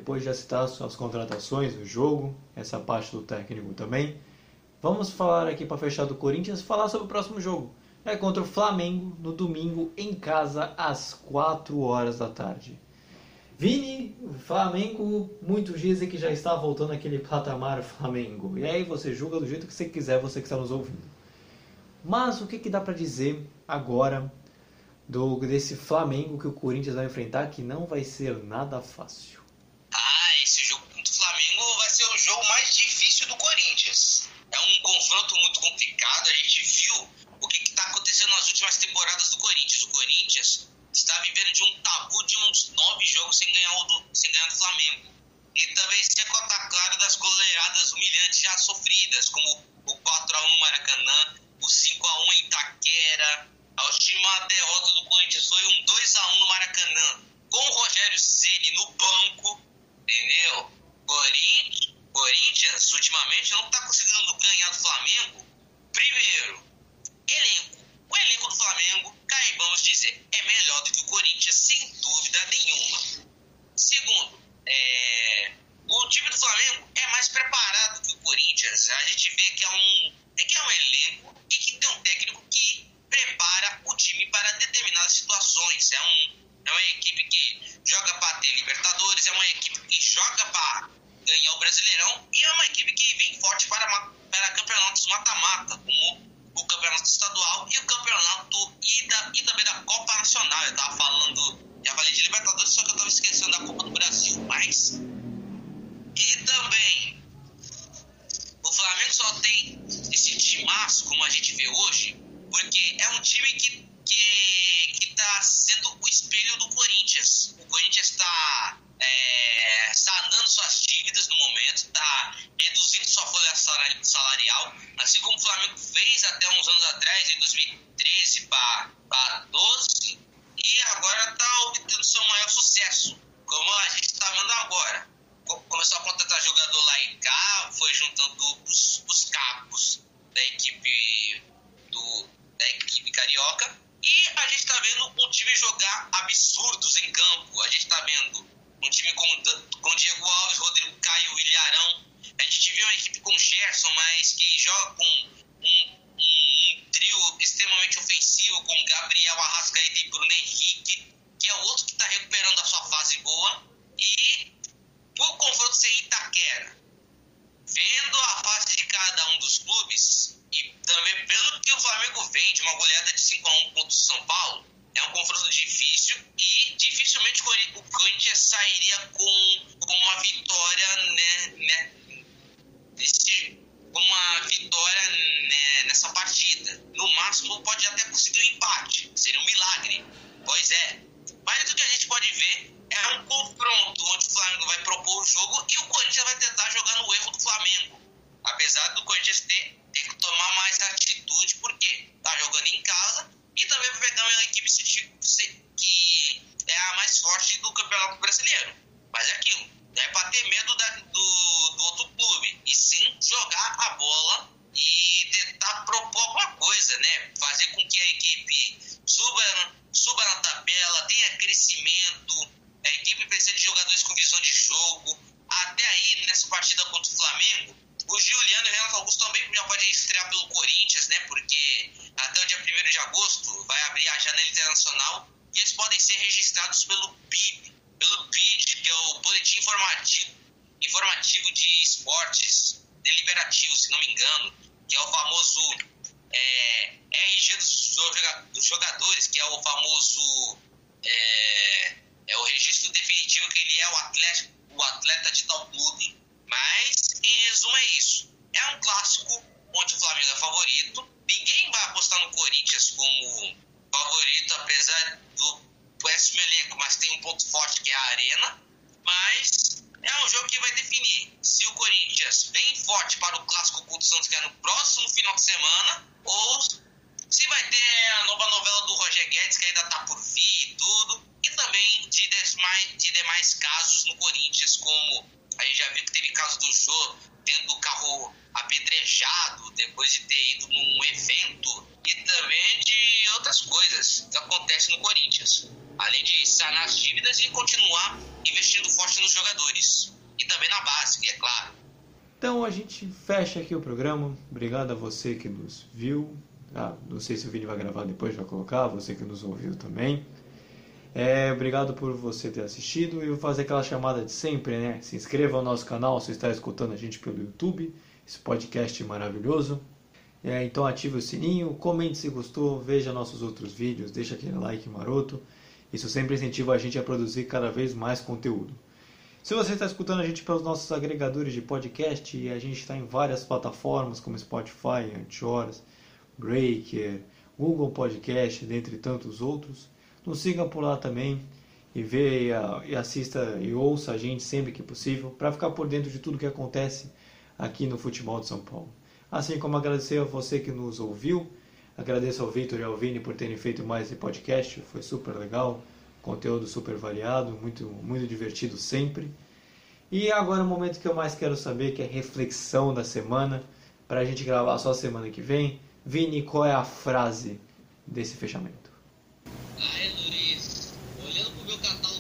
Depois de citar suas contratações, o jogo, essa parte do técnico também. Vamos falar aqui para fechar do Corinthians, falar sobre o próximo jogo. É contra o Flamengo no domingo em casa às 4 horas da tarde. Vini, Flamengo, muitos dizem que já está voltando aquele patamar Flamengo. E aí você julga do jeito que você quiser, você que está nos ouvindo. Mas o que, que dá para dizer agora do desse Flamengo que o Corinthians vai enfrentar, que não vai ser nada fácil.
Corinthians. É um confronto muito complicado. A gente viu o que está acontecendo nas últimas temporadas do Corinthians. O Corinthians está vivendo de um tabu de uns nove jogos sem ganhar, do, sem ganhar do Flamengo. E também sem contar, claro, das goleadas humilhantes já sofridas, como o 4x1 no Maracanã, o 5x1 em Itaquera, a última derrota do Corinthians foi um 2x1 no Maracanã, com o Rogério Ceni no banco, entendeu? Corinthians, Corinthians ultimamente não está conseguindo ganhar do Flamengo. Primeiro, elenco. O elenco do Flamengo, caibamos dizer, é melhor do que o Corinthians, sem dúvida nenhuma. Segundo, é, o time do Flamengo é mais preparado que o Corinthians. A gente vê que é um, é que é um elenco e que tem um técnico que prepara o time para determinadas situações. É, um, é uma equipe que joga para ter Libertadores, é uma equipe que joga para ganhar o Brasileirão e é uma equipe que vem forte para, para campeonatos mata-mata, como o campeonato estadual e o campeonato e, da, e também da Copa Nacional. Eu estava falando, já falei de Libertadores, só que eu estava esquecendo da Copa do Brasil. Mas. E também. O Flamengo só tem esse timaço como a gente vê hoje, porque é um time que, que, que tá sendo o espelho do Corinthians. O Corinthians está é, sanando suas dívidas no momento, está reduzindo sua folha salarial, assim como o Flamengo fez até uns anos atrás, em 2013 para 12, e agora está obtendo seu maior sucesso, como a gente está vendo agora. Começou a contratar jogador lá e cá, foi juntando os, os capos da equipe do, da equipe carioca e a gente está vendo um time jogar absurdos em campo. A gente está vendo um time com, com Diego Alves, Rodrigo Caio, William Arão. A gente viu uma equipe com Gerson, mas que joga com um, um, um trio extremamente ofensivo, com Gabriel Arrascaeta e Bruno Henrique, que é o outro que está recuperando a sua fase boa. E por confronto sem Itaquera, vendo a fase cada um dos clubes, e também pelo que o Flamengo vem de uma goleada de 5 a 1 contra o São Paulo, é um confronto difícil e dificilmente o Corinthians sairia com, com uma vitória né, né, nesse, uma vitória né, nessa partida. No máximo pode até conseguir um empate, seria um milagre. Pois é. Mas o que a gente pode ver é um confronto onde o Flamengo vai propor o jogo e o Corinthians vai tentar jogar no erro do Flamengo. Apesar do Corinthians ter, ter que tomar mais atitude, porque tá jogando em casa e também vai pegar uma equipe que é a mais forte do Campeonato Brasileiro. Mas é aquilo, não é para ter medo da, do, do outro clube, e sim jogar a bola e tentar propor alguma coisa, né? Fazer com que a equipe suba, suba na tabela, tenha crescimento. A equipe precisa de jogadores com visão de jogo. Até aí, nessa partida contra o Flamengo, o Juliano e o Renato Augusto também já podem estrear pelo Corinthians, né? Porque até o dia 1 de agosto vai abrir a janela internacional e eles podem ser registrados pelo PIB, pelo PID, que é o Boletim Informativo, informativo de Esportes Deliberativo, se não me engano, que é o famoso é, RG dos, jogadores, que é o famoso é, é o registro definitivo que ele é o atleta, o atleta de tal clube. Mas, em resumo, é isso. É um clássico onde o Flamengo é favorito. Ninguém vai apostar no Corinthians como favorito, apesar do péssimo elenco, mas tem um ponto forte que é a Arena. Mas é um jogo que vai definir se o Corinthians vem forte para o clássico contra o Santos, que é no próximo final de semana, ou se vai ter a nova novela do Roger Guedes, que ainda está por vir e tudo, e também de demais, de demais casos no Corinthians, como a gente já viu que teve caso do Jô tendo o carro apedrejado depois de ter ido num evento e também de outras coisas que acontecem no Corinthians. Além de sanar as dívidas e continuar investindo forte nos jogadores. E também na base, é claro.
Então a gente fecha aqui o programa. Obrigado a você que nos viu. Ah, não sei se o vídeo vai gravar depois, vai colocar. Você que nos ouviu também. É, obrigado por você ter assistido e vou fazer aquela chamada de sempre, né? Se inscreva no nosso canal se está escutando a gente pelo YouTube, esse podcast maravilhoso. É, então ative o sininho, comente se gostou, veja nossos outros vídeos, deixa aquele like maroto. Isso sempre incentiva a gente a produzir cada vez mais conteúdo. Se você está escutando a gente pelos nossos agregadores de podcast, a gente está em várias plataformas como Spotify, Anchor, Breaker, Google Podcast, dentre tantos outros. Nos siga por lá também e vê e assista e ouça a gente sempre que possível para ficar por dentro de tudo que acontece aqui no futebol de São Paulo. Assim como agradecer a você que nos ouviu, agradeço ao Victor e ao Vini por terem feito mais esse podcast, foi super legal, conteúdo super variado, muito, muito divertido sempre. E agora o momento que eu mais quero saber, que é reflexão da semana, para a gente gravar só semana que vem. Vini, qual é a frase desse fechamento?
E eu vou começar com uma, falar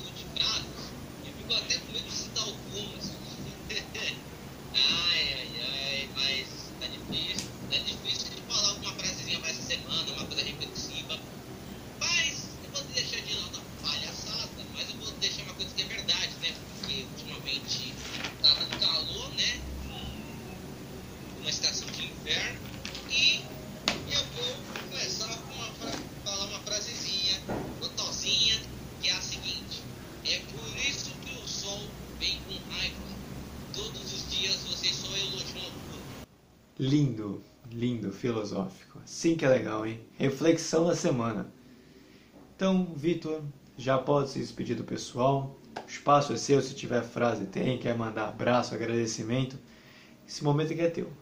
Assim que é legal, hein? Reflexão da semana. Então, Vitor, já pode se despedir do pessoal. O espaço é seu, se tiver frase tem, quer mandar abraço, agradecimento. Esse momento aqui é teu.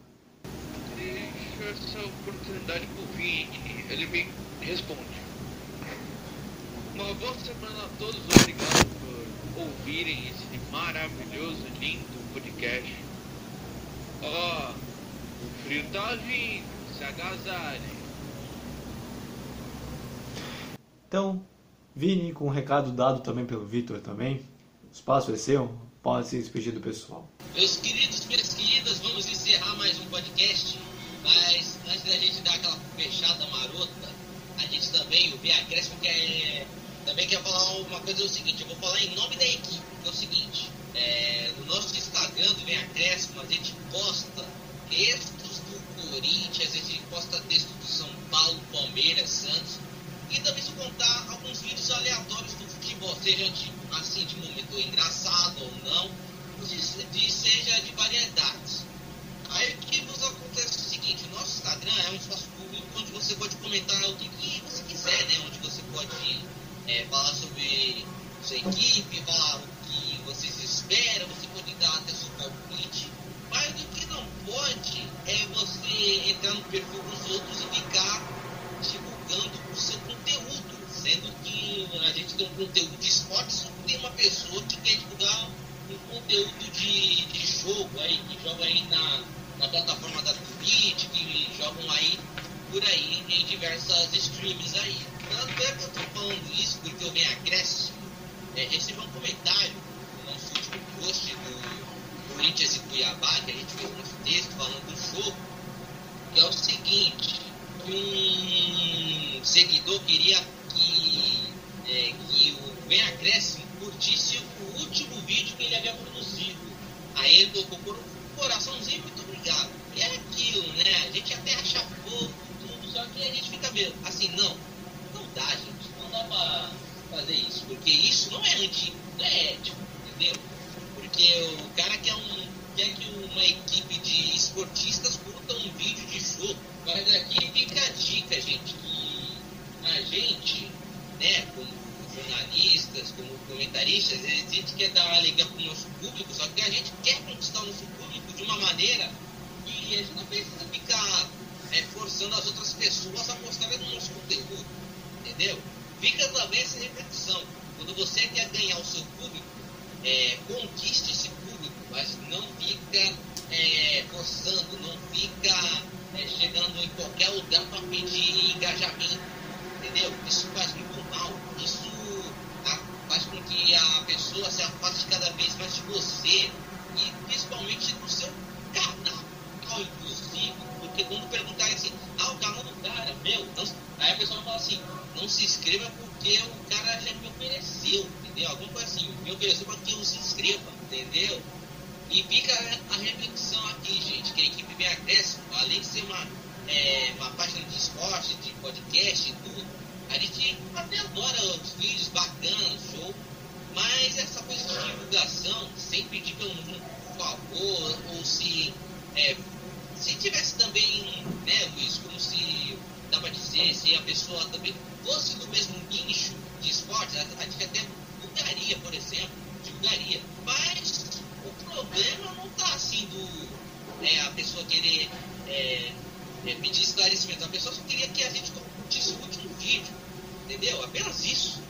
Deixa essa oportunidade pro Vini, ele me responde. Uma boa semana a todos, obrigado por ouvirem esse maravilhoso, lindo podcast. Ó, o frio tá vindo, se agasalhem.
Então, Vini, com um recado dado também pelo Vitor também, o espaço é seu, pode se despedir do pessoal.
Meus queridos, minhas queridas, vamos encerrar mais um podcast, mas antes da gente dar aquela fechada marota, a gente também, o Via Crespo quer, também quer falar uma coisa, é o seguinte, eu vou falar em nome da equipe, que é o seguinte, é, no nosso Instagram do Vem Acréscimo, a gente posta do Corinthians, a gente posta textos do São Paulo, Palmeiras, Santos, e também se contar alguns vídeos aleatórios do futebol, seja de, assim, de momento engraçado ou não, de, de, seja de variedades. Aí o que nos acontece é o seguinte, o nosso Instagram é um espaço público onde você pode comentar o que você quiser, né? Onde você pode é, falar sobre sua equipe, falar o que vocês esperam, você pode dar até seu palpite. Mas o que não pode é você entrar no perfil dos outros e ficar divulgando o seu conteúdo, sendo que a gente tem um conteúdo de esporte, só tem uma pessoa que quer divulgar um conteúdo de, de jogo aí, que joga aí na, na plataforma da Twitch, que jogam aí por aí em diversas streams aí. Tanto é que eu tô falando isso porque eu venho acréscimo, é, recebi um comentário no nosso último post do Corinthians e Cuiabá, que a gente fez um nosso texto falando do jogo, que é o seguinte, que um seguidor queria que, é, que o Vem Acréscimo curtisse o último vídeo que ele havia produzido. Aí ele tocou por um coraçãozinho, muito obrigado. E é aquilo, né? A gente até acha fofo, tudo, só que a gente fica meio assim, não, não dá, gente. Não dá pra fazer isso. Porque isso não é antigo, não é ético, entendeu? Porque o cara quer, um, quer que uma equipe de esportistas curta um vídeo de jogo. Mas aqui fica a dica, gente, que a gente, né, como jornalistas, como comentaristas, a gente quer dar alegria para o nosso público, só que a gente quer conquistar o nosso público de uma maneira que a gente não precisa ficar é, forçando as outras pessoas a postarem no nosso conteúdo, entendeu? Fica também essa reflexão. Quando você quer ganhar o seu público, é, conquiste esse público, mas não fica é, forçando, não fica é, chegando em qualquer lugar para pedir engajamento, entendeu? Isso faz muito mal, isso faz com que a pessoa se afaste cada vez mais de você e principalmente do seu canal, inclusive, porque quando perguntar assim, ah, o canal do cara, meu, não, aí a pessoa fala assim, não se inscreva porque o cara já me ofereceu, entendeu? Alguma coisa assim, me ofereceu para que eu se inscreva, entendeu? E fica a reflexão aqui, gente, que a equipe vem acréscimo, além de ser uma, é, uma página de esporte, de podcast e tudo, a gente até adora os vídeos bacanas, show, mas essa coisa de divulgação, sem pedir pelo favor, ou se é, se tivesse também, né, Luiz, como se dá para dizer, se a pessoa também fosse do mesmo nicho de esporte, a, a gente até divulgaria, por exemplo, divulgaria. Mas o problema não está assim do é, a pessoa querer é, é, pedir esclarecimento. A pessoa só queria que a gente curtisse o último vídeo, entendeu? Apenas isso.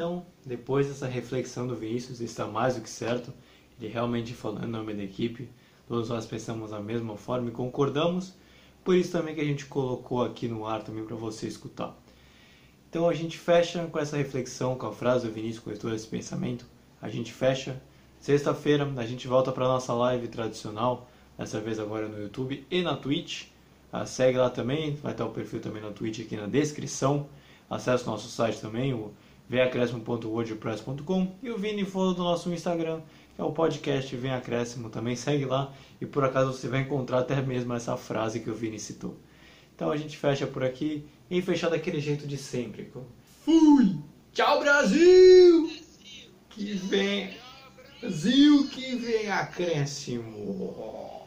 Então, depois dessa reflexão do Vinícius, está mais do que certo. Ele realmente falando em nome da equipe. Todos nós pensamos da mesma forma e concordamos. Por isso também que a gente colocou aqui no ar também para você escutar. Então a gente fecha com essa reflexão, com a frase do Vinícius, com todo esse pensamento. A gente fecha. Sexta-feira a gente volta para nossa live tradicional, dessa vez agora no YouTube e na Twitch. Ah, segue lá também, vai estar o perfil também na Twitch aqui na descrição. Acesse nosso site também, o vemacréscimo.wordpress.com e o Vini follow do nosso Instagram, que é o podcast Vem Acréscimo, também segue lá e por acaso você vai encontrar até mesmo essa frase que o Vini citou. Então a gente fecha por aqui e fechar daquele jeito de sempre. Fui! Tchau Brasil! Que vem Brasil que vem acréscimo.